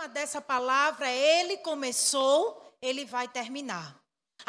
tema dessa palavra Ele começou, Ele vai terminar.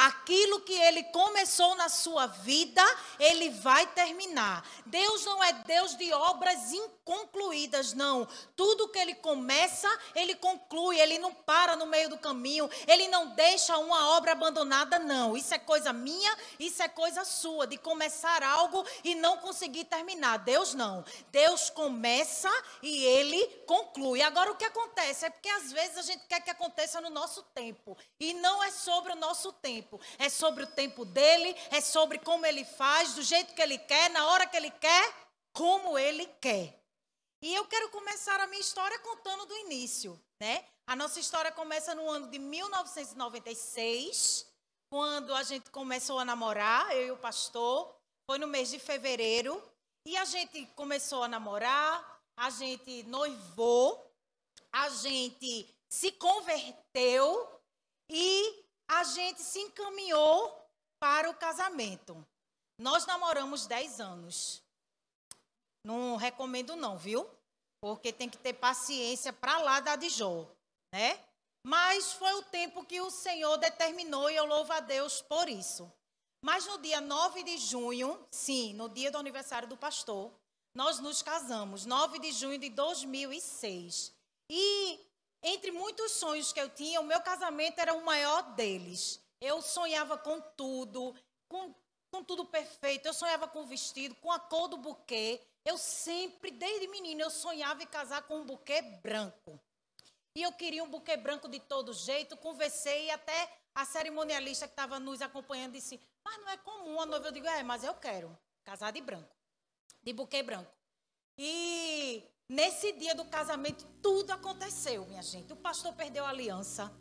Aquilo que ele começou na sua vida, ele vai terminar. Deus não é Deus de obras inconcluídas, não. Tudo que ele começa, ele conclui, ele não para no meio do caminho, ele não deixa uma obra abandonada, não. Isso é coisa minha, isso é coisa sua, de começar algo e não conseguir terminar. Deus não. Deus começa e ele conclui. Agora, o que acontece? É porque às vezes a gente quer que aconteça no nosso tempo, e não é sobre o nosso tempo tempo. É sobre o tempo dele, é sobre como ele faz, do jeito que ele quer, na hora que ele quer, como ele quer. E eu quero começar a minha história contando do início, né? A nossa história começa no ano de 1996, quando a gente começou a namorar, eu e o pastor. Foi no mês de fevereiro. E a gente começou a namorar, a gente noivou, a gente se converteu e a gente se encaminhou para o casamento. Nós namoramos 10 anos. Não recomendo não, viu? Porque tem que ter paciência para lá da de Jó, né? Mas foi o tempo que o Senhor determinou e eu louvo a Deus por isso. Mas no dia 9 de junho, sim, no dia do aniversário do pastor, nós nos casamos, 9 de junho de 2006. E entre muitos sonhos que eu tinha, o meu casamento era o maior deles. Eu sonhava com tudo, com, com tudo perfeito. Eu sonhava com o vestido, com a cor do buquê. Eu sempre, desde menina, eu sonhava em casar com um buquê branco. E eu queria um buquê branco de todo jeito. Conversei e até a cerimonialista que estava nos acompanhando disse: Mas não é comum a noiva. Eu digo: É, mas eu quero casar de branco, de buquê branco. E Nesse dia do casamento, tudo aconteceu, minha gente. O pastor perdeu a aliança.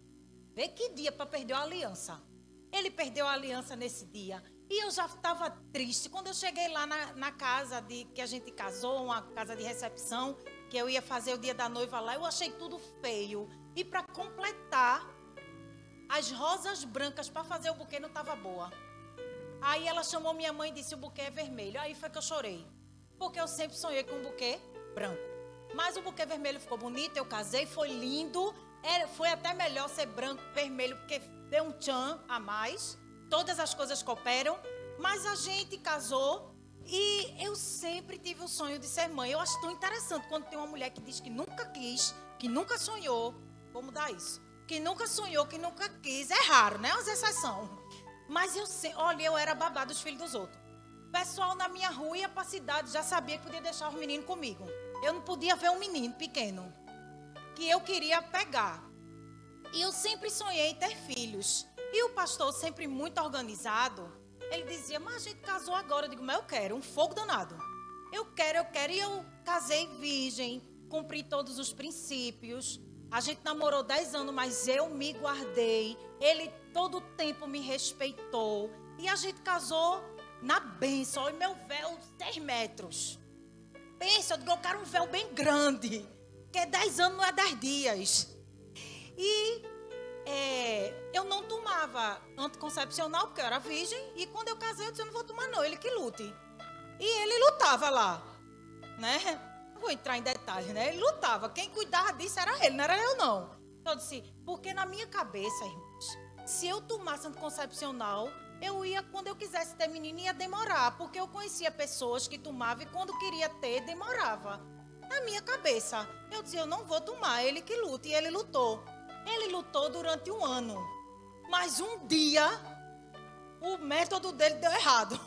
Vê que dia para perder a aliança. Ele perdeu a aliança nesse dia. E eu já estava triste. Quando eu cheguei lá na, na, casa de que a gente casou, uma casa de recepção, que eu ia fazer o dia da noiva lá, eu achei tudo feio. E para completar, as rosas brancas para fazer o buquê não estava boa. Aí ela chamou minha mãe e disse: o buquê é vermelho. Aí foi que eu chorei. Porque eu sempre sonhei com um buquê branco. Mas o buquê vermelho ficou bonito, eu casei, foi lindo. Era, foi até melhor ser branco, vermelho, porque deu um tchan a mais. Todas as coisas cooperam. Mas a gente casou e eu sempre tive o sonho de ser mãe. Eu acho tão interessante quando tem uma mulher que diz que nunca quis, que nunca sonhou. Vou mudar isso. Que nunca sonhou, que nunca quis. É raro, né? As exceções. Mas eu sei, olha, eu era babá dos filhos dos outros. O pessoal na minha rua ia para a cidade já sabia que podia deixar os meninos comigo. Eu não podia ver um menino pequeno que eu queria pegar. E eu sempre sonhei em ter filhos. E o pastor, sempre muito organizado, ele dizia: Mas a gente casou agora. Eu digo: Mas eu quero, um fogo danado. Eu quero, eu quero. E eu casei virgem, cumpri todos os princípios. A gente namorou 10 anos, mas eu me guardei. Ele todo o tempo me respeitou. E a gente casou na bênção. E meu véu, 10 metros pensa, eu digo, eu quero um véu bem grande. Porque 10 anos não é 10 dias. E é, eu não tomava anticoncepcional, porque eu era virgem. E quando eu casei, eu disse, eu não vou tomar não, ele que lute. E ele lutava lá, né? Não vou entrar em detalhes, né? Ele lutava. Quem cuidava disso era ele, não era eu não. Então eu disse, porque na minha cabeça, irmãos, se eu tomasse anticoncepcional, eu ia, quando eu quisesse ter menino, ia demorar, porque eu conhecia pessoas que tomavam e quando queria ter, demorava. Na minha cabeça, eu dizia, eu não vou tomar, ele que luta, e ele lutou. Ele lutou durante um ano, mas um dia, o método dele deu errado.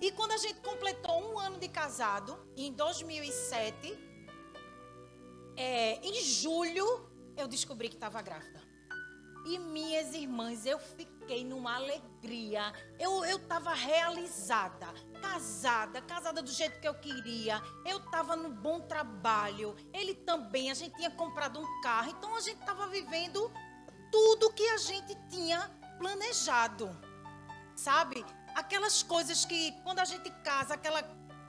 E quando a gente completou um ano de casado, em 2007, é, em julho, eu descobri que estava grávida. E minhas irmãs, eu fiquei numa alegria. Eu estava realizada, casada, casada do jeito que eu queria. Eu estava no bom trabalho. Ele também, a gente tinha comprado um carro. Então a gente estava vivendo tudo que a gente tinha planejado. Sabe? Aquelas coisas que quando a gente casa, aquela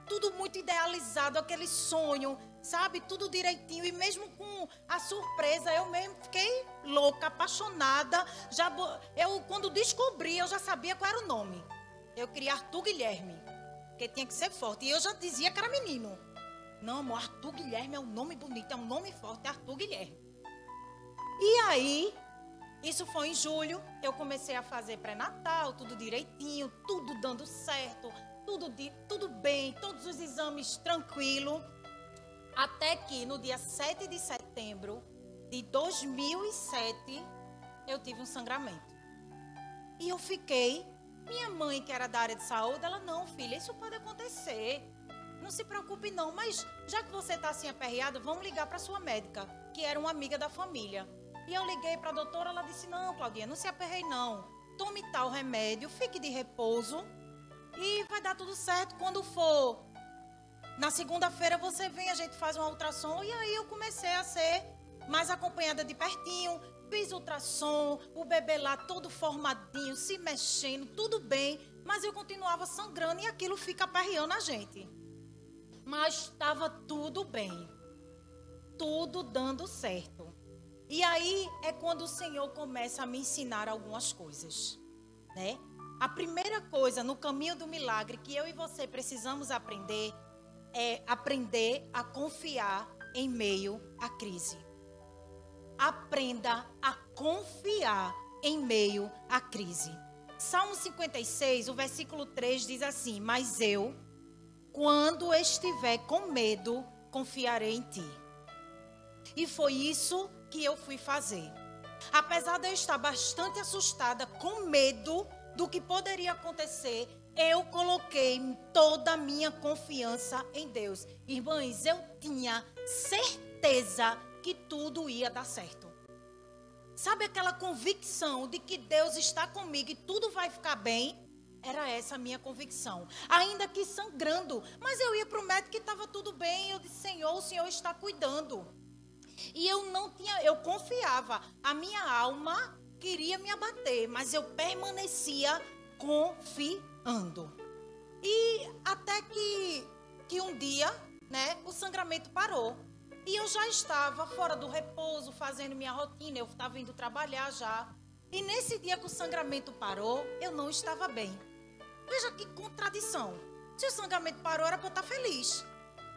tudo muito idealizado, aquele sonho, sabe? Tudo direitinho. E mesmo com a surpresa, eu mesmo fiquei louca, apaixonada. Já, eu, quando descobri, eu já sabia qual era o nome. Eu queria Arthur Guilherme, que tinha que ser forte. E eu já dizia que era menino. Não, amor, Arthur Guilherme é um nome bonito, é um nome forte, é Arthur Guilherme. E aí, isso foi em julho, eu comecei a fazer pré-natal, tudo direitinho, tudo dando certo, tudo, de, tudo bem, todos os exames tranquilo. Até que no dia 7 de setembro de 2007, eu tive um sangramento. E eu fiquei. Minha mãe, que era da área de saúde, ela, não, filha, isso pode acontecer. Não se preocupe, não. Mas já que você está assim aperreada, vamos ligar para sua médica, que era uma amiga da família. E eu liguei para a doutora, ela disse: Não, Claudinha, não se aperrei, não. Tome tal remédio, fique de repouso e vai dar tudo certo. Quando for na segunda-feira, você vem, a gente faz uma ultrassom. E aí eu comecei a ser mais acompanhada de pertinho. Fiz ultrassom, o bebê lá todo formadinho, se mexendo, tudo bem. Mas eu continuava sangrando e aquilo fica aperreando a gente. Mas estava tudo bem. Tudo dando certo. E aí é quando o Senhor começa a me ensinar algumas coisas, né? A primeira coisa no caminho do milagre que eu e você precisamos aprender é aprender a confiar em meio à crise. Aprenda a confiar em meio à crise. Salmo 56, o versículo 3 diz assim: Mas eu, quando estiver com medo, confiarei em ti. E foi isso que eu fui fazer. Apesar de eu estar bastante assustada, com medo do que poderia acontecer, eu coloquei toda a minha confiança em Deus. Irmãs, eu tinha certeza que tudo ia dar certo. Sabe aquela convicção de que Deus está comigo e tudo vai ficar bem? Era essa a minha convicção. Ainda que sangrando. Mas eu ia para o médico que estava tudo bem. Eu disse, Senhor, o Senhor está cuidando. E eu não tinha, eu confiava. A minha alma queria me abater, mas eu permanecia confiando. E até que, que um dia, né, o sangramento parou. E eu já estava fora do repouso, fazendo minha rotina, eu estava indo trabalhar já. E nesse dia que o sangramento parou, eu não estava bem. Veja que contradição. Se o sangramento parou, era para eu estar feliz.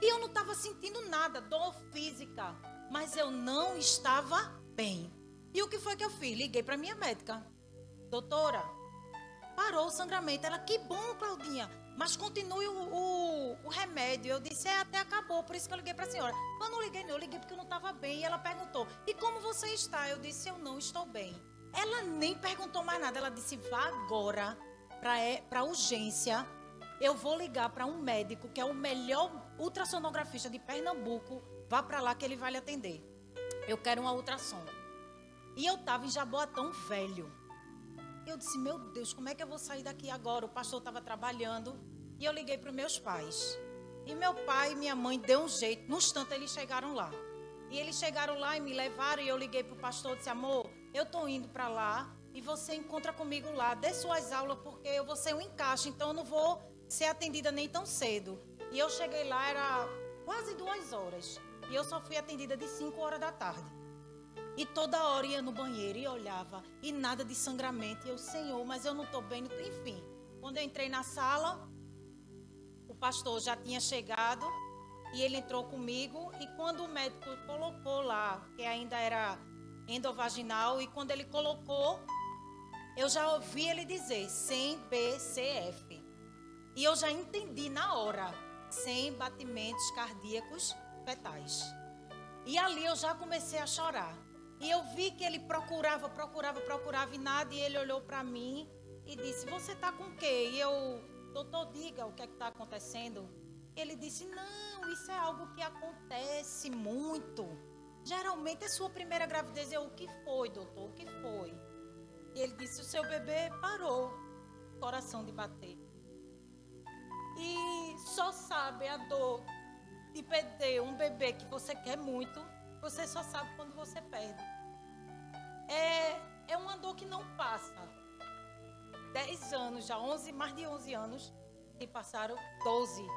E eu não estava sentindo nada, dor física, mas eu não estava bem. E o que foi que eu fiz? Liguei para minha médica. Doutora, parou o sangramento. Ela, que bom, Claudinha. Mas continue o, o, o remédio. Eu disse, é, até acabou. Por isso que eu liguei para a senhora. Mas não liguei, não. Eu liguei porque eu não estava bem. E ela perguntou, e como você está? Eu disse, eu não estou bem. Ela nem perguntou mais nada. Ela disse, vá agora para é, urgência. Eu vou ligar para um médico que é o melhor ultrassonografista de Pernambuco Vá para lá que ele vai lhe atender. Eu quero uma ultrassom. E eu estava em Jaboatão velho. Eu disse, meu Deus, como é que eu vou sair daqui agora? O pastor estava trabalhando. E eu liguei para meus pais. E meu pai e minha mãe deu um jeito. No instante eles chegaram lá. E eles chegaram lá e me levaram. E eu liguei para o pastor e disse, amor, eu estou indo para lá. E você encontra comigo lá. Dê suas aulas, porque eu vou ser um encaixe. Então eu não vou ser atendida nem tão cedo. E eu cheguei lá, era quase duas horas. E eu só fui atendida de 5 horas da tarde. E toda hora ia no banheiro e olhava. E nada de sangramento. E eu, Senhor, mas eu não estou bem. Enfim, quando eu entrei na sala, o pastor já tinha chegado. E ele entrou comigo. E quando o médico colocou lá, que ainda era endovaginal, e quando ele colocou, eu já ouvi ele dizer sem BCF. E eu já entendi na hora, sem batimentos cardíacos fetais. E ali eu já comecei a chorar. E eu vi que ele procurava, procurava, procurava e nada. E ele olhou para mim e disse: Você está com o quê? E eu, doutor, diga o que é está acontecendo. Ele disse: Não, isso é algo que acontece muito. Geralmente é sua primeira gravidez. Eu, o que foi, doutor? O que foi? E ele disse: O seu bebê parou coração de bater. E só sabe a dor de perder um bebê que você quer muito, você só sabe quando você perde. É, é uma dor que não passa. Dez anos já, 11, mais de 11 anos, e passaram 12.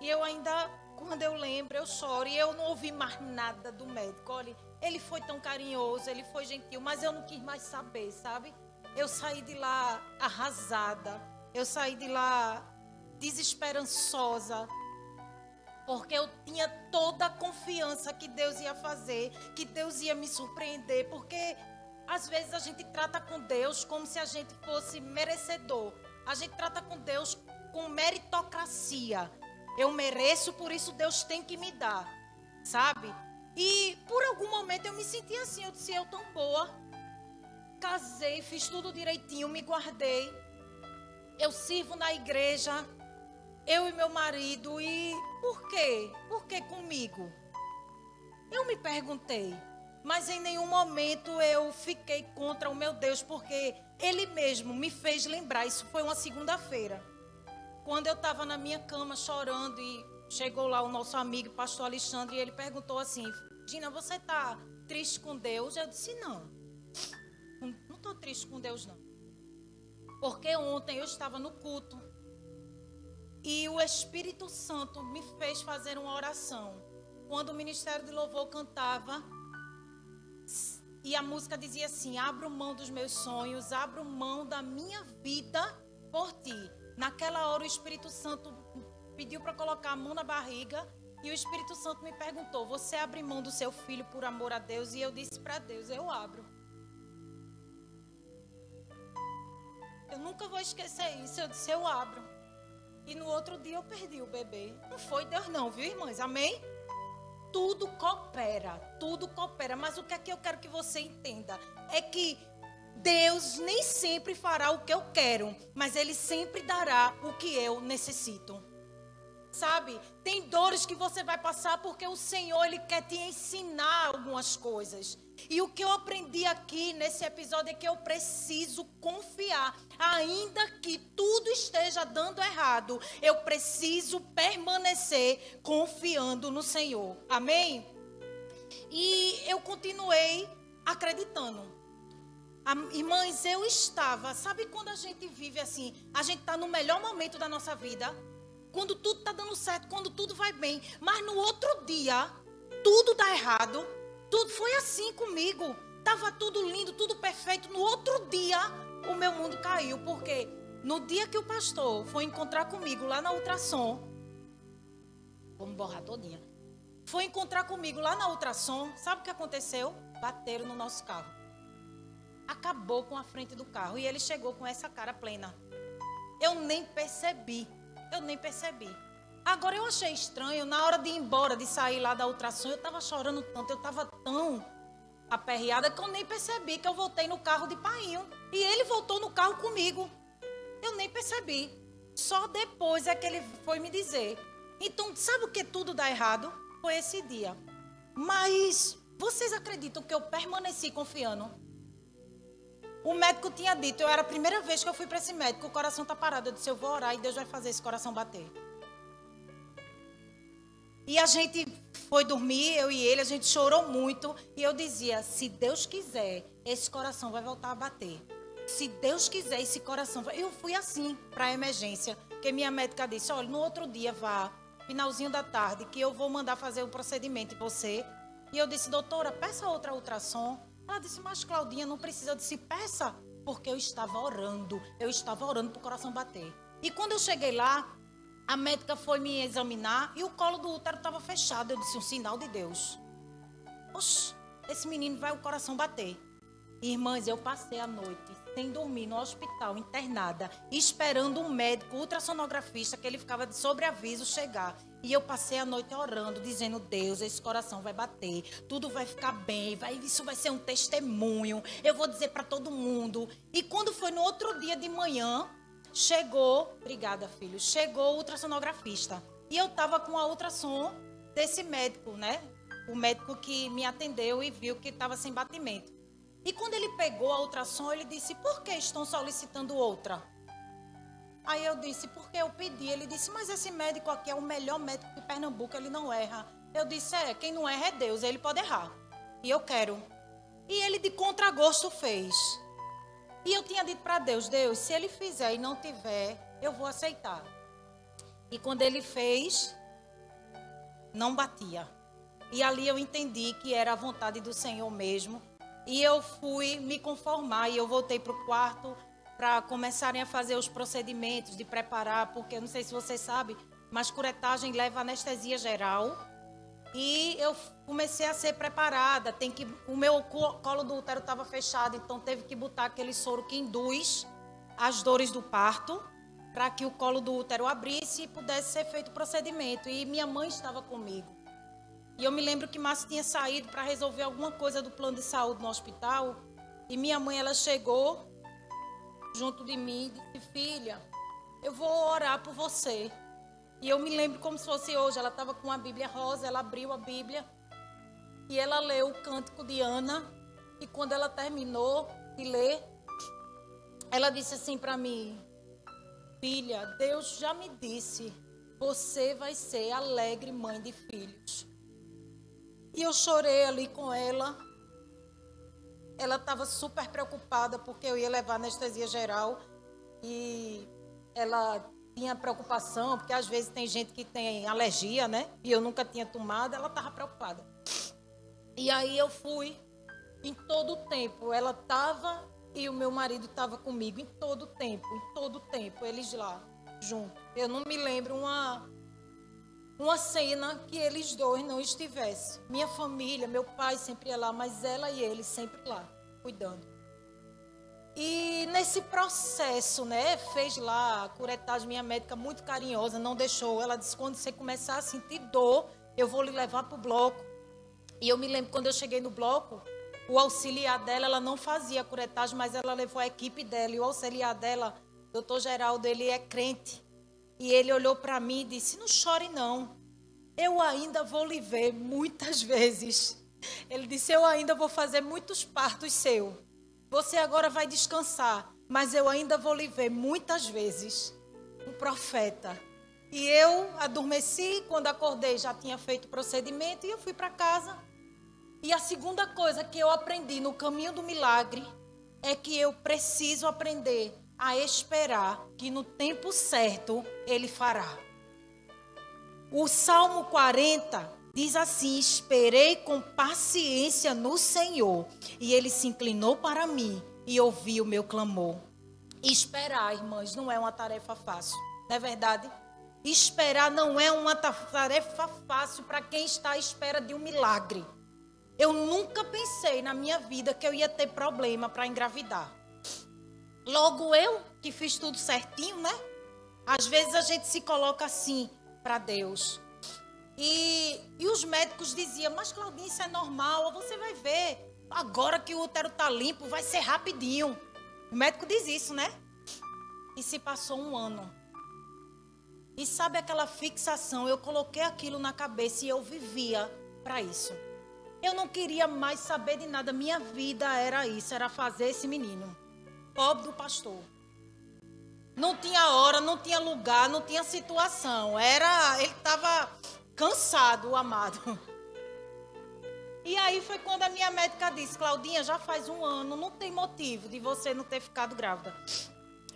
E eu ainda, quando eu lembro, eu choro. E eu não ouvi mais nada do médico. Olha, ele foi tão carinhoso, ele foi gentil, mas eu não quis mais saber, sabe? Eu saí de lá arrasada. Eu saí de lá desesperançosa porque eu tinha toda a confiança que Deus ia fazer, que Deus ia me surpreender, porque às vezes a gente trata com Deus como se a gente fosse merecedor. A gente trata com Deus com meritocracia. Eu mereço, por isso Deus tem que me dar, sabe? E por algum momento eu me senti assim, eu disse, eu tão boa. Casei, fiz tudo direitinho, me guardei. Eu sirvo na igreja, eu e meu marido, e por quê? Por que comigo? Eu me perguntei, mas em nenhum momento eu fiquei contra o meu Deus, porque Ele mesmo me fez lembrar. Isso foi uma segunda-feira, quando eu estava na minha cama chorando e chegou lá o nosso amigo, pastor Alexandre, e ele perguntou assim: Dina, você está triste com Deus? Eu disse: Não, não estou triste com Deus, não. Porque ontem eu estava no culto e o Espírito Santo me fez fazer uma oração. Quando o ministério de louvor cantava, e a música dizia assim: Abro mão dos meus sonhos, abro mão da minha vida por ti. Naquela hora, o Espírito Santo pediu para colocar a mão na barriga. E o Espírito Santo me perguntou: Você abre mão do seu filho por amor a Deus? E eu disse para Deus: Eu abro. Eu nunca vou esquecer isso. Eu disse: Eu abro. E no outro dia eu perdi o bebê. Não foi Deus, não, viu, irmãs? Amém? Tudo coopera, tudo coopera. Mas o que é que eu quero que você entenda? É que Deus nem sempre fará o que eu quero, mas Ele sempre dará o que eu necessito. Sabe? Tem dores que você vai passar porque o Senhor ele quer te ensinar algumas coisas. E o que eu aprendi aqui nesse episódio é que eu preciso confiar, ainda que tudo esteja dando errado, eu preciso permanecer confiando no Senhor. Amém? E eu continuei acreditando. Irmãs, eu estava, sabe quando a gente vive assim, a gente está no melhor momento da nossa vida? Quando tudo está dando certo, quando tudo vai bem. Mas no outro dia, tudo dá errado. Tudo foi assim comigo. Tava tudo lindo, tudo perfeito. No outro dia, o meu mundo caiu. Porque no dia que o pastor foi encontrar comigo lá na ultrassom, vamos borrar todinha. Foi encontrar comigo lá na ultrassom, sabe o que aconteceu? Bateram no nosso carro. Acabou com a frente do carro e ele chegou com essa cara plena. Eu nem percebi. Eu nem percebi. Agora eu achei estranho, na hora de ir embora, de sair lá da ultrassom, eu estava chorando tanto, eu estava tão aperreada que eu nem percebi que eu voltei no carro de painho. E ele voltou no carro comigo. Eu nem percebi. Só depois é que ele foi me dizer. Então, sabe o que tudo dá errado? Foi esse dia. Mas vocês acreditam que eu permaneci confiando? O médico tinha dito, eu era a primeira vez que eu fui para esse médico, o coração está parado. Eu disse, eu vou orar e Deus vai fazer esse coração bater. E a gente foi dormir, eu e ele, a gente chorou muito. E eu dizia, se Deus quiser, esse coração vai voltar a bater. Se Deus quiser, esse coração vai. Eu fui assim para a emergência. Porque minha médica disse, olha, no outro dia vá, finalzinho da tarde, que eu vou mandar fazer o procedimento em você. E eu disse, doutora, peça outra ultrassom. Ela disse, mas Claudinha, não precisa. Eu disse, peça, porque eu estava orando. Eu estava orando para o coração bater. E quando eu cheguei lá, a médica foi me examinar e o colo do útero estava fechado. Eu disse, um sinal de Deus. Oxe, esse menino vai o coração bater. Irmãs, eu passei a noite sem dormir no hospital, internada, esperando um médico ultrassonografista que ele ficava de sobreaviso chegar. E eu passei a noite orando, dizendo: Deus, esse coração vai bater, tudo vai ficar bem, vai, isso vai ser um testemunho. Eu vou dizer para todo mundo. E quando foi no outro dia de manhã, chegou, obrigada, filho, chegou o ultrassonografista. E eu estava com a ultrassom desse médico, né? O médico que me atendeu e viu que estava sem batimento. E quando ele pegou a ultrassom, ele disse: Por que estão solicitando outra? Aí eu disse, porque eu pedi. Ele disse, mas esse médico aqui é o melhor médico de Pernambuco, ele não erra. Eu disse, é, quem não erra é Deus, ele pode errar. E eu quero. E ele de contragosto fez. E eu tinha dito para Deus, Deus, se ele fizer e não tiver, eu vou aceitar. E quando ele fez, não batia. E ali eu entendi que era a vontade do Senhor mesmo. E eu fui me conformar e eu voltei para o quarto para começarem a fazer os procedimentos de preparar, porque eu não sei se você sabe, mas curetagem leva anestesia geral. E eu comecei a ser preparada. Tem que o meu colo do útero estava fechado, então teve que botar aquele soro que induz as dores do parto para que o colo do útero abrisse e pudesse ser feito o procedimento. E minha mãe estava comigo. E eu me lembro que Márcia tinha saído para resolver alguma coisa do plano de saúde no hospital. E minha mãe, ela chegou junto de mim e disse: Filha, eu vou orar por você. E eu me lembro como se fosse hoje. Ela estava com a Bíblia rosa, ela abriu a Bíblia e ela leu o cântico de Ana. E quando ela terminou de ler, ela disse assim para mim: Filha, Deus já me disse, você vai ser alegre mãe de filhos. E eu chorei ali com ela. Ela estava super preocupada porque eu ia levar anestesia geral e ela tinha preocupação, porque às vezes tem gente que tem alergia, né? E eu nunca tinha tomado, ela estava preocupada. E aí eu fui, em todo o tempo, ela estava e o meu marido estava comigo, em todo o tempo, em todo o tempo, eles lá, juntos. Eu não me lembro uma, uma cena que eles dois não estivessem. Minha família, meu pai sempre ia lá, mas ela e ele sempre lá, cuidando. E nesse processo, né, fez lá a curetagem, minha médica muito carinhosa, não deixou. Ela disse: quando você começar a sentir dor, eu vou lhe levar para o bloco. E eu me lembro quando eu cheguei no bloco, o auxiliar dela, ela não fazia curetagem, mas ela levou a equipe dela. E o auxiliar dela, doutor Geraldo, ele é crente. E ele olhou para mim e disse: Não chore, não. Eu ainda vou lhe ver muitas vezes. Ele disse: Eu ainda vou fazer muitos partos seu. Você agora vai descansar, mas eu ainda vou lhe ver muitas vezes. Um profeta. E eu adormeci, quando acordei já tinha feito o procedimento e eu fui para casa. E a segunda coisa que eu aprendi no caminho do milagre é que eu preciso aprender a esperar que no tempo certo ele fará. O Salmo 40 Diz assim: Esperei com paciência no Senhor, e ele se inclinou para mim e ouviu o meu clamor. Esperar, irmãs, não é uma tarefa fácil, não é verdade? Esperar não é uma tarefa fácil para quem está à espera de um milagre. Eu nunca pensei na minha vida que eu ia ter problema para engravidar. Logo eu, que fiz tudo certinho, né? Às vezes a gente se coloca assim para Deus. E, e os médicos diziam, mas Claudinha, isso é normal, você vai ver. Agora que o útero está limpo, vai ser rapidinho. O médico diz isso, né? E se passou um ano. E sabe aquela fixação? Eu coloquei aquilo na cabeça e eu vivia para isso. Eu não queria mais saber de nada. Minha vida era isso, era fazer esse menino. Pobre do pastor. Não tinha hora, não tinha lugar, não tinha situação. Era, ele estava cansado, o amado. E aí foi quando a minha médica disse: Claudinha, já faz um ano, não tem motivo de você não ter ficado grávida.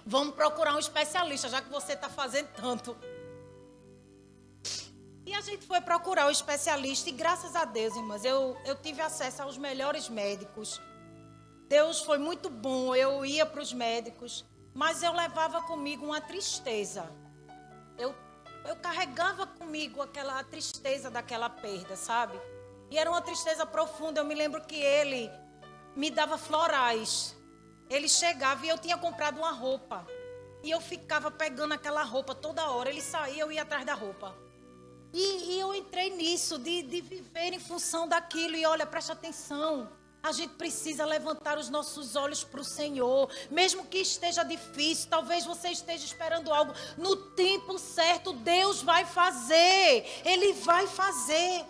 Vamos procurar um especialista, já que você está fazendo tanto. E a gente foi procurar o especialista, e graças a Deus, irmãs, eu, eu tive acesso aos melhores médicos. Deus foi muito bom, eu ia para os médicos, mas eu levava comigo uma tristeza. Eu eu carregava comigo aquela tristeza daquela perda, sabe? E era uma tristeza profunda. Eu me lembro que ele me dava florais. Ele chegava e eu tinha comprado uma roupa. E eu ficava pegando aquela roupa toda hora. Ele saía, eu ia atrás da roupa. E, e eu entrei nisso, de, de viver em função daquilo. E olha, preste atenção. A gente precisa levantar os nossos olhos para o Senhor, mesmo que esteja difícil, talvez você esteja esperando algo. No tempo certo, Deus vai fazer, Ele vai fazer.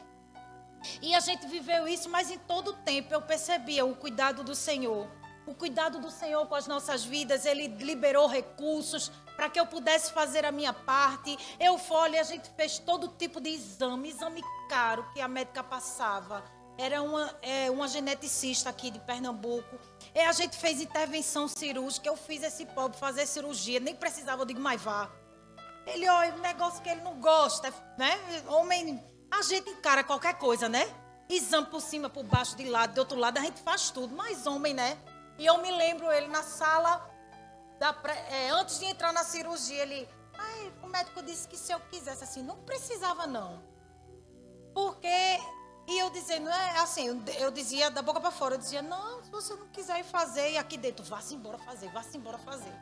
E a gente viveu isso, mas em todo o tempo eu percebia o cuidado do Senhor. O cuidado do Senhor com as nossas vidas, Ele liberou recursos para que eu pudesse fazer a minha parte. Eu fui, a gente fez todo tipo de exame, exame caro que a médica passava era uma, é, uma geneticista aqui de Pernambuco. E a gente fez intervenção cirúrgica. Eu fiz esse pobre fazer cirurgia. Nem precisava, eu digo, mas vá. Ele, olha, um negócio que ele não gosta, né? Homem, a gente encara qualquer coisa, né? Exame por cima, por baixo, de lado, de outro lado, a gente faz tudo. Mas homem, né? E eu me lembro ele na sala, da, é, antes de entrar na cirurgia, ele, ai, como médico disse que se eu quisesse assim, não precisava não. Porque e eu dizendo, é assim, eu dizia da boca para fora, eu dizia, não, se você não quiser ir fazer, e aqui dentro, vá-se embora fazer, vá-se embora fazer.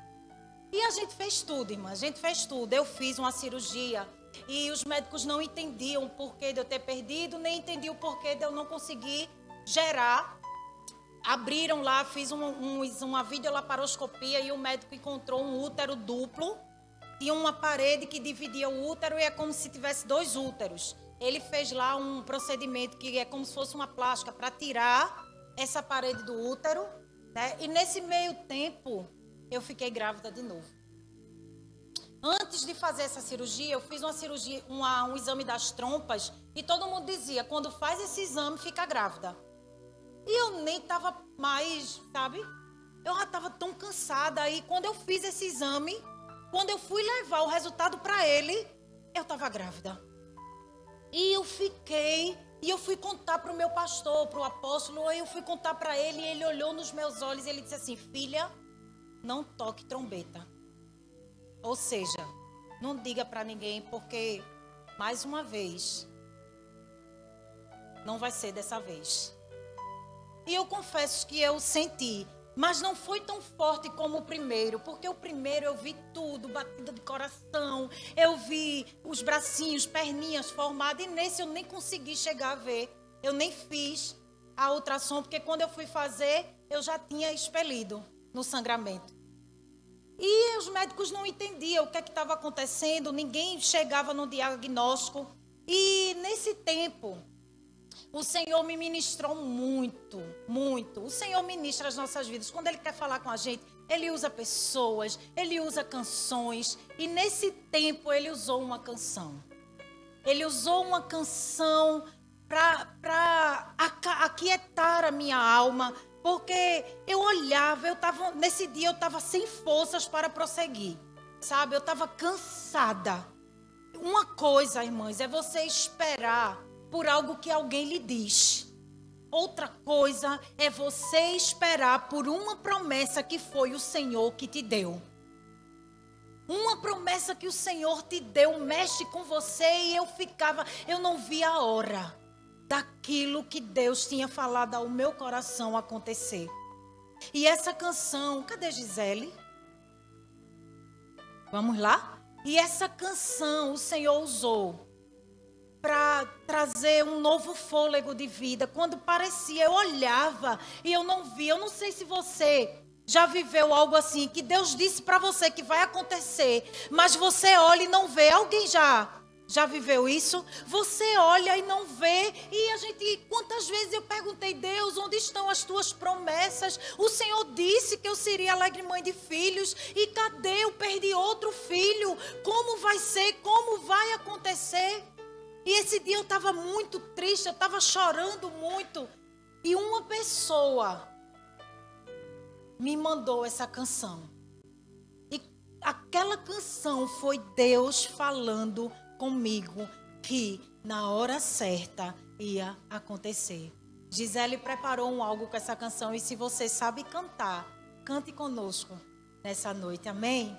E a gente fez tudo, irmã, a gente fez tudo. Eu fiz uma cirurgia e os médicos não entendiam o porquê de eu ter perdido, nem entendiam o porquê de eu não conseguir gerar. Abriram lá, fiz um, um, uma videolaparoscopia e o médico encontrou um útero duplo. Tinha uma parede que dividia o útero e é como se tivesse dois úteros. Ele fez lá um procedimento que é como se fosse uma plástica para tirar essa parede do útero. Né? E nesse meio tempo, eu fiquei grávida de novo. Antes de fazer essa cirurgia, eu fiz uma cirurgia, uma, um exame das trompas e todo mundo dizia: quando faz esse exame, fica grávida. E eu nem estava mais, sabe? Eu já estava tão cansada. E quando eu fiz esse exame, quando eu fui levar o resultado para ele, eu estava grávida. E eu fiquei, e eu fui contar para o meu pastor, para o apóstolo, eu fui contar para ele, e ele olhou nos meus olhos e ele disse assim: Filha, não toque trombeta. Ou seja, não diga para ninguém, porque, mais uma vez, não vai ser dessa vez. E eu confesso que eu senti, mas não foi tão forte como o primeiro, porque o primeiro eu vi tudo, batida de coração, eu vi os bracinhos, perninhas formadas, e nesse eu nem consegui chegar a ver. Eu nem fiz a ultrassom, porque quando eu fui fazer, eu já tinha expelido no sangramento. E os médicos não entendiam o que é estava acontecendo, ninguém chegava no diagnóstico. E nesse tempo, o Senhor me ministrou muito, muito. O Senhor ministra as nossas vidas. Quando Ele quer falar com a gente, Ele usa pessoas, Ele usa canções. E nesse tempo, Ele usou uma canção. Ele usou uma canção para aquietar a minha alma, porque eu olhava, eu tava, nesse dia eu estava sem forças para prosseguir. Sabe? Eu estava cansada. Uma coisa, irmãs, é você esperar por algo que alguém lhe diz. Outra coisa é você esperar por uma promessa que foi o Senhor que te deu. Uma promessa que o Senhor te deu mexe com você e eu ficava, eu não via a hora daquilo que Deus tinha falado ao meu coração acontecer. E essa canção, cadê Gisele? Vamos lá? E essa canção o Senhor usou para trazer um novo fôlego de vida. Quando parecia, eu olhava e eu não via. Eu não sei se você já viveu algo assim, que Deus disse para você que vai acontecer, mas você olha e não vê. Alguém já já viveu isso? Você olha e não vê. E a gente, quantas vezes eu perguntei, Deus, onde estão as tuas promessas? O Senhor disse que eu seria alegre mãe de filhos. E cadê? Eu perdi outro filho. Como vai ser? Como vai acontecer? E esse dia eu estava muito triste, eu estava chorando muito. E uma pessoa me mandou essa canção. E aquela canção foi Deus falando comigo que na hora certa ia acontecer. Gisele preparou um algo com essa canção e se você sabe cantar, cante conosco nessa noite. Amém?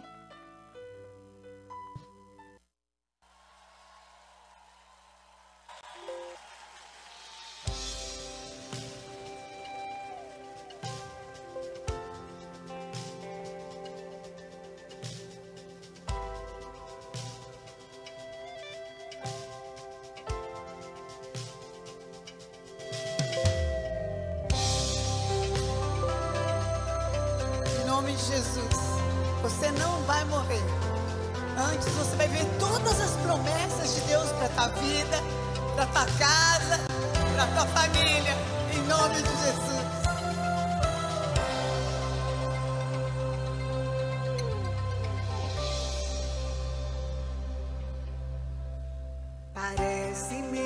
Meus filhos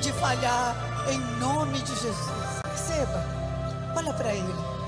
de falhar em nome de Jesus. Receba, olha para Ele.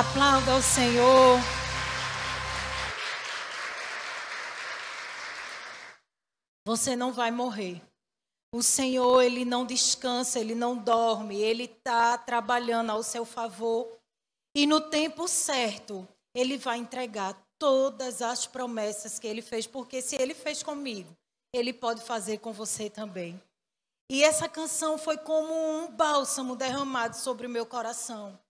Aplauda o Senhor. Você não vai morrer. O Senhor, ele não descansa, ele não dorme, ele está trabalhando ao seu favor. E no tempo certo, ele vai entregar todas as promessas que ele fez, porque se ele fez comigo, ele pode fazer com você também. E essa canção foi como um bálsamo derramado sobre o meu coração.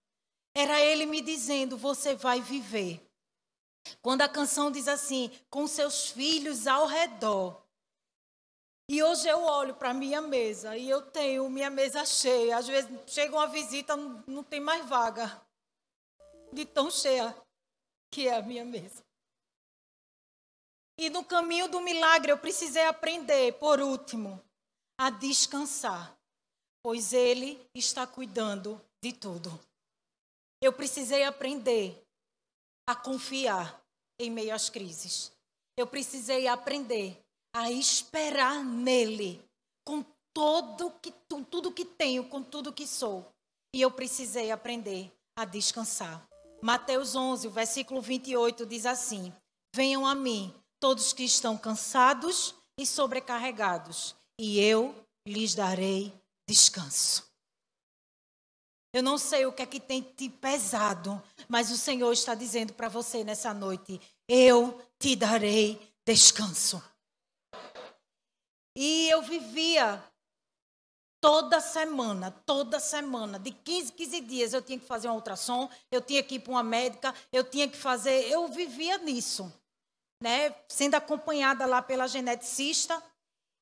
Era ele me dizendo: Você vai viver. Quando a canção diz assim: Com seus filhos ao redor. E hoje eu olho para minha mesa e eu tenho minha mesa cheia. Às vezes chega uma visita, não, não tem mais vaga. De tão cheia que é a minha mesa. E no caminho do milagre eu precisei aprender, por último, a descansar, pois Ele está cuidando de tudo. Eu precisei aprender a confiar em meio às crises. Eu precisei aprender a esperar nele com todo que tudo que tenho, com tudo que sou. E eu precisei aprender a descansar. Mateus 11, o versículo 28 diz assim: Venham a mim todos que estão cansados e sobrecarregados, e eu lhes darei descanso. Eu não sei o que é que tem te pesado, mas o Senhor está dizendo para você nessa noite: eu te darei descanso. E eu vivia toda semana, toda semana, de 15, 15 dias, eu tinha que fazer um ultrassom, eu tinha que ir para uma médica, eu tinha que fazer, eu vivia nisso, né? Sendo acompanhada lá pela geneticista.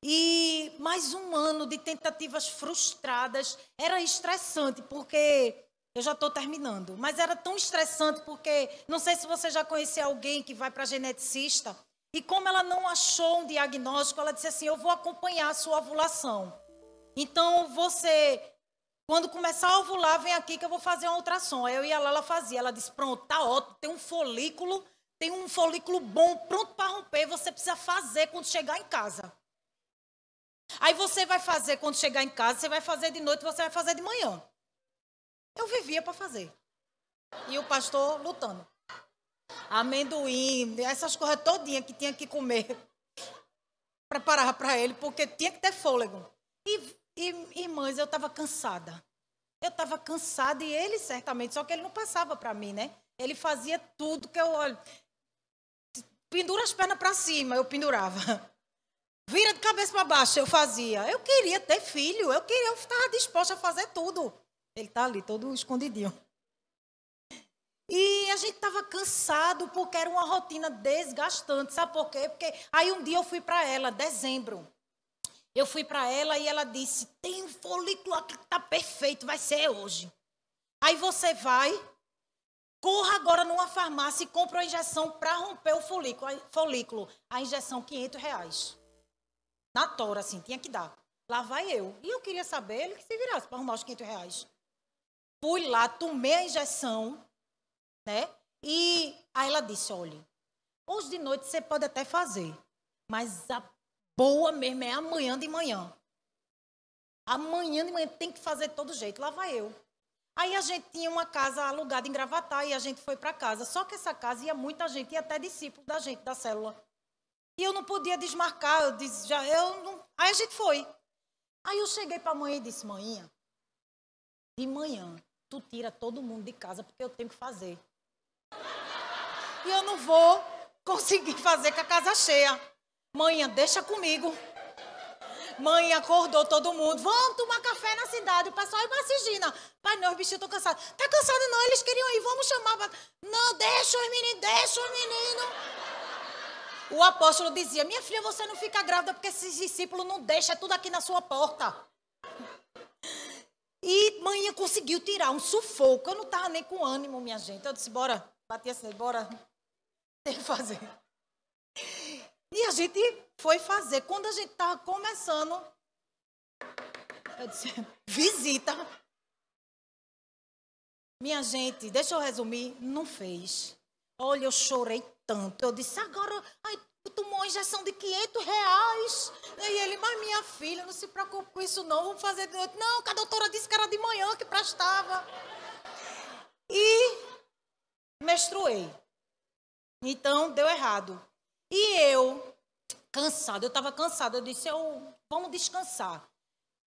E mais um ano de tentativas frustradas. Era estressante, porque. Eu já estou terminando. Mas era tão estressante, porque. Não sei se você já conheceu alguém que vai para geneticista. E como ela não achou um diagnóstico, ela disse assim: Eu vou acompanhar a sua ovulação. Então você. Quando começar a ovular, vem aqui que eu vou fazer um ultrassom. Aí eu ia lá, ela fazia. Ela disse: Pronto, tá ótimo, tem um folículo, tem um folículo bom, pronto para romper. Você precisa fazer quando chegar em casa. Aí você vai fazer quando chegar em casa, você vai fazer de noite, você vai fazer de manhã. Eu vivia para fazer. E o pastor lutando. Amendoim, essas coisas todinhas que tinha que comer. Preparava para ele, porque tinha que ter fôlego. E, e irmãs, eu estava cansada. Eu estava cansada e ele certamente, só que ele não passava para mim, né? Ele fazia tudo que eu olho. Pendura as pernas para cima, eu pendurava. Vira de cabeça para baixo, eu fazia. Eu queria ter filho, eu queria, eu estava disposta a fazer tudo. Ele está ali, todo escondidinho. E a gente estava cansado porque era uma rotina desgastante. Sabe por quê? Porque aí um dia eu fui para ela, dezembro. Eu fui para ela e ela disse: tem um folículo aqui que está perfeito, vai ser hoje. Aí você vai, corra agora numa farmácia e compra uma injeção para romper o folículo. folículo. A injeção, 500 reais na tora, assim, tinha que dar. Lá vai eu. E eu queria saber, ele que se virasse para arrumar os 500 reais. Fui lá, tomei a injeção, né? E aí ela disse, olha, hoje de noite você pode até fazer, mas a boa mesmo é amanhã de manhã. Amanhã de manhã tem que fazer de todo jeito. Lá vai eu. Aí a gente tinha uma casa alugada em Gravatar e a gente foi para casa. Só que essa casa ia muita gente, ia até discípulos da gente, da célula. E eu não podia desmarcar, eu disse, já, eu não... Aí a gente foi. Aí eu cheguei para a mãe e disse, mãe, de manhã, tu tira todo mundo de casa porque eu tenho que fazer. E eu não vou conseguir fazer com a casa cheia. Mãe, deixa comigo. Mãe acordou todo mundo. Vamos tomar café na cidade. O pessoal, e Gina? Pai, não, os bichinhos estão cansados. Tá cansado não, eles queriam ir, vamos chamar. Não, deixa os meninos, deixa os meninos. O apóstolo dizia: Minha filha, você não fica grávida porque esses discípulos não deixam, é tudo aqui na sua porta. E manhã conseguiu tirar um sufoco. Eu não estava nem com ânimo, minha gente. Eu disse: Bora, bati assim, bora. Tem que fazer. E a gente foi fazer. Quando a gente estava começando, eu disse: Visita. Minha gente, deixa eu resumir, não fez. Olha, eu chorei tanto. Eu disse, agora, ai, tomou uma injeção de 500 reais. E ele, mas minha filha, não se preocupe com isso não, vamos fazer de noite. Não, que a doutora disse que era de manhã que prestava. E menstruei. Então, deu errado. E eu, cansada, eu estava cansada, eu disse, eu, vamos descansar.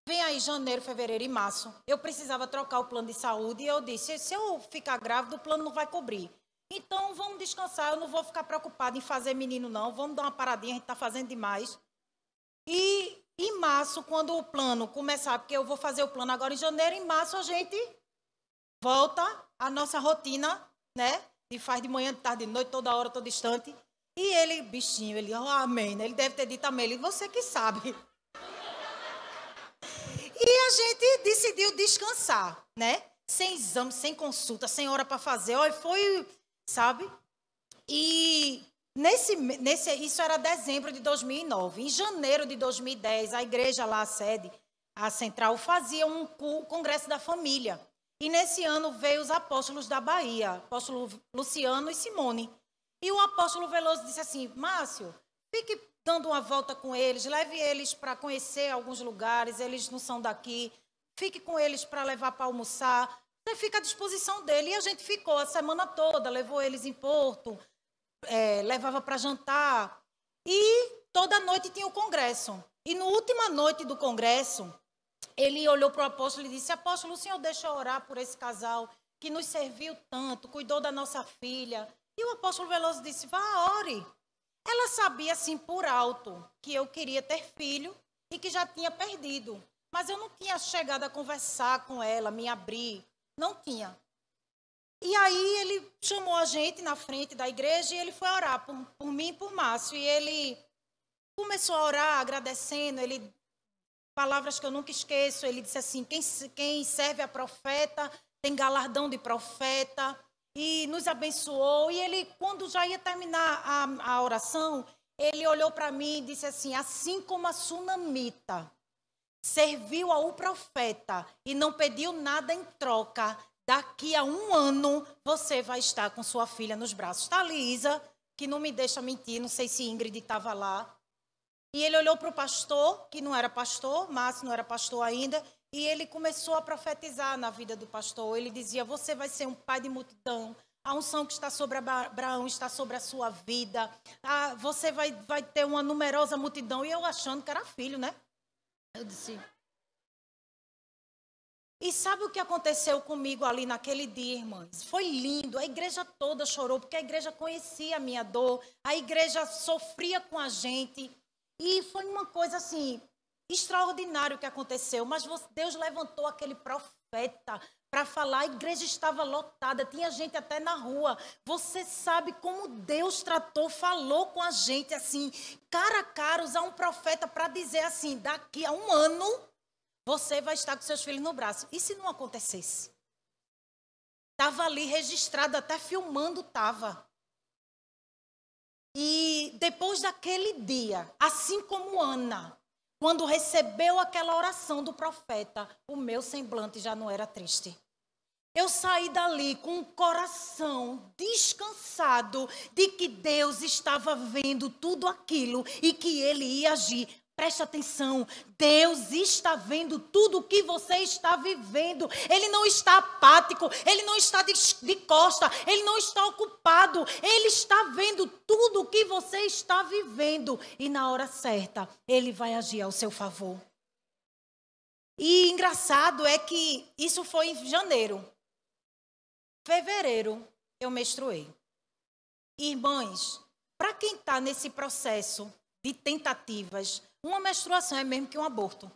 Vem aí janeiro, fevereiro e março. Eu precisava trocar o plano de saúde e eu disse, se eu ficar grávida, o plano não vai cobrir. Então, vamos descansar, eu não vou ficar preocupada em fazer menino, não. Vamos dar uma paradinha, a gente está fazendo demais. E em março, quando o plano começar, porque eu vou fazer o plano agora em janeiro, em março a gente volta à nossa rotina, né? De faz de manhã, de tarde, de noite, toda hora, todo instante. E ele, bichinho, ele, oh, amém. Né? Ele deve ter dito amém. Ele, você que sabe. E a gente decidiu descansar, né? Sem exame, sem consulta, sem hora para fazer. Olha, foi, sabe? E nesse, nesse, isso era dezembro de 2009. Em janeiro de 2010, a igreja lá, a sede, a central, fazia um congresso da família. E nesse ano veio os apóstolos da Bahia, apóstolo Luciano e Simone. E o apóstolo Veloso disse assim: Márcio, fique dando uma volta com eles, leve eles para conhecer alguns lugares, eles não são daqui, fique com eles para levar para almoçar. Você fica à disposição dele. E a gente ficou a semana toda, levou eles em Porto, é, levava para jantar. E toda noite tinha o congresso. E na última noite do congresso, ele olhou para o apóstolo e disse: Apóstolo, o senhor deixa eu orar por esse casal que nos serviu tanto, cuidou da nossa filha. E o apóstolo Veloso disse: Vá, ore. Ela sabia, assim, por alto, que eu queria ter filho e que já tinha perdido. Mas eu não tinha chegado a conversar com ela, me abrir. Não tinha. E aí ele chamou a gente na frente da igreja e ele foi orar por, por mim e por Márcio. E ele começou a orar agradecendo. Ele palavras que eu nunca esqueço. Ele disse assim: quem, quem serve a profeta tem galardão de profeta e nos abençoou. E ele, quando já ia terminar a, a oração, ele olhou para mim e disse assim: assim como a sunamita serviu ao profeta e não pediu nada em troca, daqui a um ano você vai estar com sua filha nos braços. Está Lisa, que não me deixa mentir, não sei se Ingrid estava lá. E ele olhou para o pastor, que não era pastor, Márcio não era pastor ainda, e ele começou a profetizar na vida do pastor. Ele dizia: Você vai ser um pai de multidão. A unção que está sobre Abraão está sobre a sua vida. Ah, você vai, vai ter uma numerosa multidão. E eu achando que era filho, né? Eu disse. E sabe o que aconteceu comigo ali naquele dia, irmãs? Foi lindo. A igreja toda chorou, porque a igreja conhecia a minha dor. A igreja sofria com a gente. E foi uma coisa assim, extraordinário que aconteceu, mas Deus levantou aquele profeta para falar, a igreja estava lotada, tinha gente até na rua. Você sabe como Deus tratou, falou com a gente assim, cara a cara, usar um profeta para dizer assim: daqui a um ano você vai estar com seus filhos no braço. E se não acontecesse? Estava ali registrado, até filmando estava. E depois daquele dia, assim como Ana, quando recebeu aquela oração do profeta, o meu semblante já não era triste. Eu saí dali com o coração descansado de que Deus estava vendo tudo aquilo e que ele ia agir Preste atenção, Deus está vendo tudo o que você está vivendo. Ele não está apático, ele não está de, de costa, ele não está ocupado. Ele está vendo tudo o que você está vivendo. E na hora certa, ele vai agir ao seu favor. E engraçado é que isso foi em janeiro. Fevereiro, eu menstruei. Irmãs, para quem está nesse processo de tentativas, uma menstruação é mesmo que um aborto.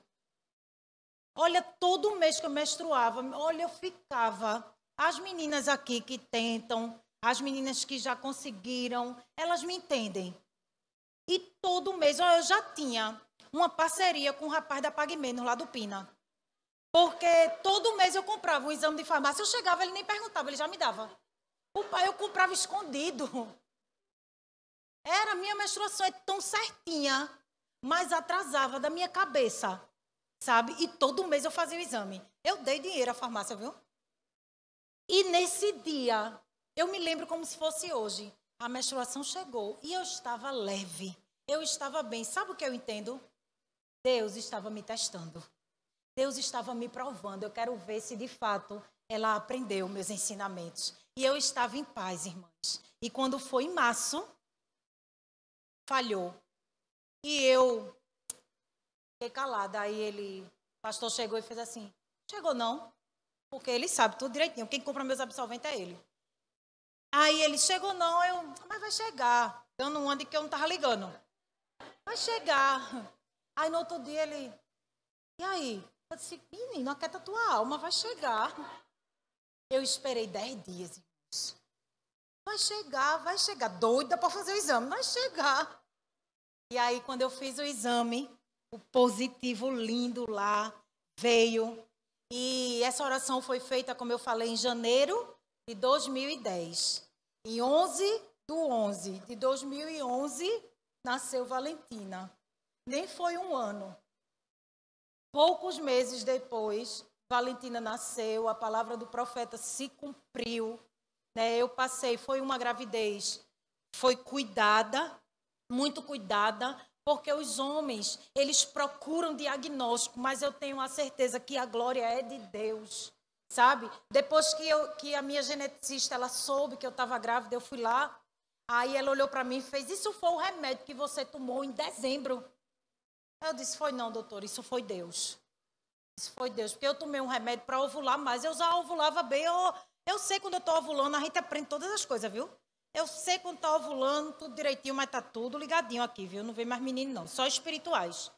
Olha, todo mês que eu menstruava, olha, eu ficava. As meninas aqui que tentam, as meninas que já conseguiram, elas me entendem. E todo mês, olha, eu já tinha uma parceria com o um rapaz da Pague Menos, lá do Pina. Porque todo mês eu comprava um exame de farmácia, eu chegava, ele nem perguntava, ele já me dava. O pai eu comprava escondido. Era, minha menstruação é tão certinha mas atrasava da minha cabeça, sabe? E todo mês eu fazia o exame. Eu dei dinheiro à farmácia, viu? E nesse dia, eu me lembro como se fosse hoje. A menstruação chegou e eu estava leve. Eu estava bem. Sabe o que eu entendo? Deus estava me testando. Deus estava me provando. Eu quero ver se de fato ela aprendeu meus ensinamentos. E eu estava em paz, irmãs. E quando foi em março, falhou. E eu fiquei calada. Aí ele, o pastor chegou e fez assim: Chegou não, porque ele sabe tudo direitinho. Quem compra meus absolventes é ele. Aí ele chegou não, eu, mas vai chegar. Dando um ano que eu não estava ligando. Vai chegar. Aí no outro dia ele, e aí? Eu disse, menino, aquieta tua alma, vai chegar. Eu esperei dez dias. Vai chegar, vai chegar. Doida para fazer o exame, vai chegar. E aí, quando eu fiz o exame, o positivo lindo lá veio. E essa oração foi feita, como eu falei, em janeiro de 2010. Em 11 do 11 de 2011, nasceu Valentina. Nem foi um ano. Poucos meses depois, Valentina nasceu, a palavra do profeta se cumpriu. Né? Eu passei, foi uma gravidez, foi cuidada, muito cuidada, porque os homens, eles procuram diagnóstico, mas eu tenho a certeza que a glória é de Deus, sabe? Depois que, eu, que a minha geneticista, ela soube que eu estava grávida, eu fui lá, aí ela olhou para mim e fez, isso foi o remédio que você tomou em dezembro. Eu disse, foi não, doutor, isso foi Deus. Isso foi Deus, porque eu tomei um remédio para ovular, mas eu já ovulava bem. Eu, eu sei quando eu estou ovulando, a gente aprende todas as coisas, viu? Eu sei quando está ovulando, tudo direitinho, mas está tudo ligadinho aqui, viu? Não vem mais menino, não, só espirituais.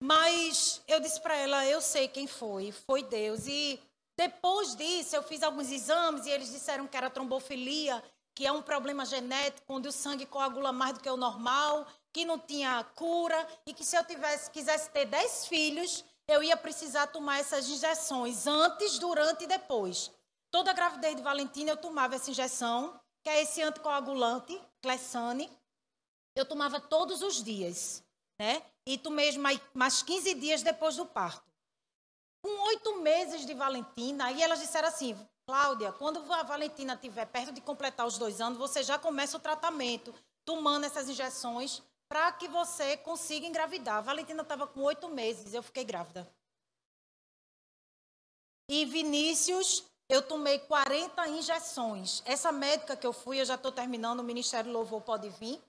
Mas eu disse para ela, eu sei quem foi, foi Deus. E depois disso, eu fiz alguns exames e eles disseram que era trombofilia, que é um problema genético, onde o sangue coagula mais do que o normal, que não tinha cura e que se eu tivesse, quisesse ter 10 filhos, eu ia precisar tomar essas injeções antes, durante e depois. Toda a gravidez de Valentina eu tomava essa injeção, que é esse anticoagulante, Clessane. Eu tomava todos os dias, né? E tomei mais, mais 15 dias depois do parto. Com oito meses de Valentina, aí elas disseram assim, Cláudia, quando a Valentina estiver perto de completar os dois anos, você já começa o tratamento, tomando essas injeções para que você consiga engravidar. A Valentina estava com oito meses, eu fiquei grávida. E Vinícius, eu tomei 40 injeções. Essa médica que eu fui, eu já estou terminando, o Ministério Louvor pode vir.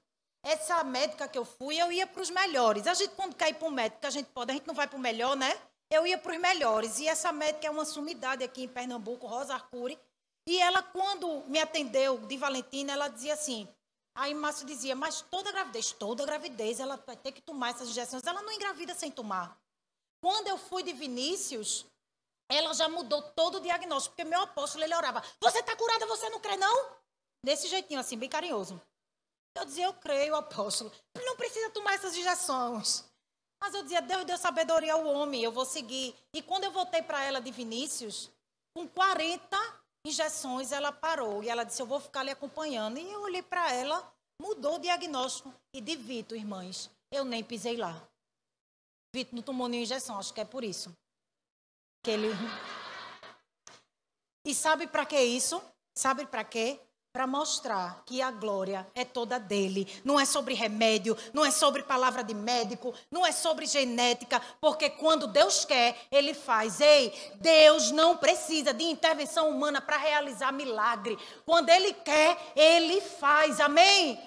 Essa médica que eu fui, eu ia para os melhores. A gente, quando quer ir para o médico, a gente pode, a gente não vai para o melhor, né? Eu ia para os melhores. E essa médica é uma sumidade aqui em Pernambuco, Rosa Arcuri. E ela, quando me atendeu de Valentina, ela dizia assim: Aí Márcio dizia, mas toda gravidez, toda gravidez, ela vai ter que tomar essas injeções. Ela não engravida sem tomar. Quando eu fui de Vinícius, ela já mudou todo o diagnóstico, porque meu apóstolo, ele orava, você está curada, você não crê não? Desse jeitinho assim, bem carinhoso. Eu dizia, eu creio, apóstolo. Não precisa tomar essas injeções. Mas eu dizia, Deus deu sabedoria ao homem, eu vou seguir. E quando eu voltei para ela de Vinícius, com 40 injeções, ela parou e ela disse: Eu vou ficar lhe acompanhando. E eu olhei para ela, mudou o diagnóstico. E de Vitor, irmãs, eu nem pisei lá. Vitor não tomou nenhuma injeção, acho que é por isso. Que ele. E sabe para que isso? Sabe para quê? para mostrar que a glória é toda dele. Não é sobre remédio, não é sobre palavra de médico, não é sobre genética, porque quando Deus quer, ele faz. Ei, Deus não precisa de intervenção humana para realizar milagre. Quando ele quer, ele faz. Amém?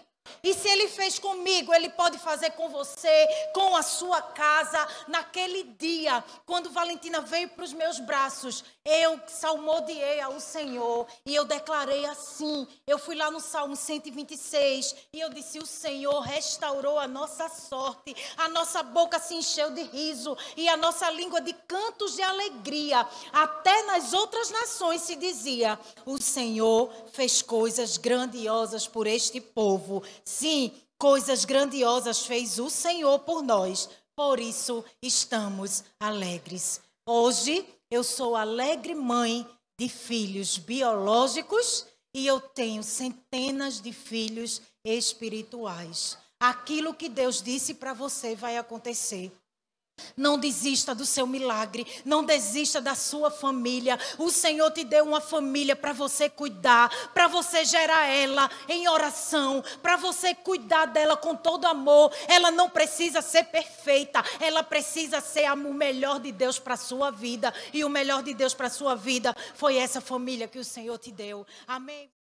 E se ele fez comigo, ele pode fazer com você, com a sua casa. Naquele dia, quando Valentina veio para os meus braços, eu salmodiei ao Senhor e eu declarei assim. Eu fui lá no Salmo 126 e eu disse: O Senhor restaurou a nossa sorte, a nossa boca se encheu de riso e a nossa língua de cantos de alegria. Até nas outras nações se dizia: O Senhor fez coisas grandiosas por este povo. Sim, coisas grandiosas fez o Senhor por nós. Por isso estamos alegres. Hoje eu sou alegre mãe de filhos biológicos e eu tenho centenas de filhos espirituais. Aquilo que Deus disse para você vai acontecer. Não desista do seu milagre, não desista da sua família. O Senhor te deu uma família para você cuidar, para você gerar ela em oração, para você cuidar dela com todo amor. Ela não precisa ser perfeita, ela precisa ser o melhor de Deus para a sua vida. E o melhor de Deus para a sua vida foi essa família que o Senhor te deu. Amém.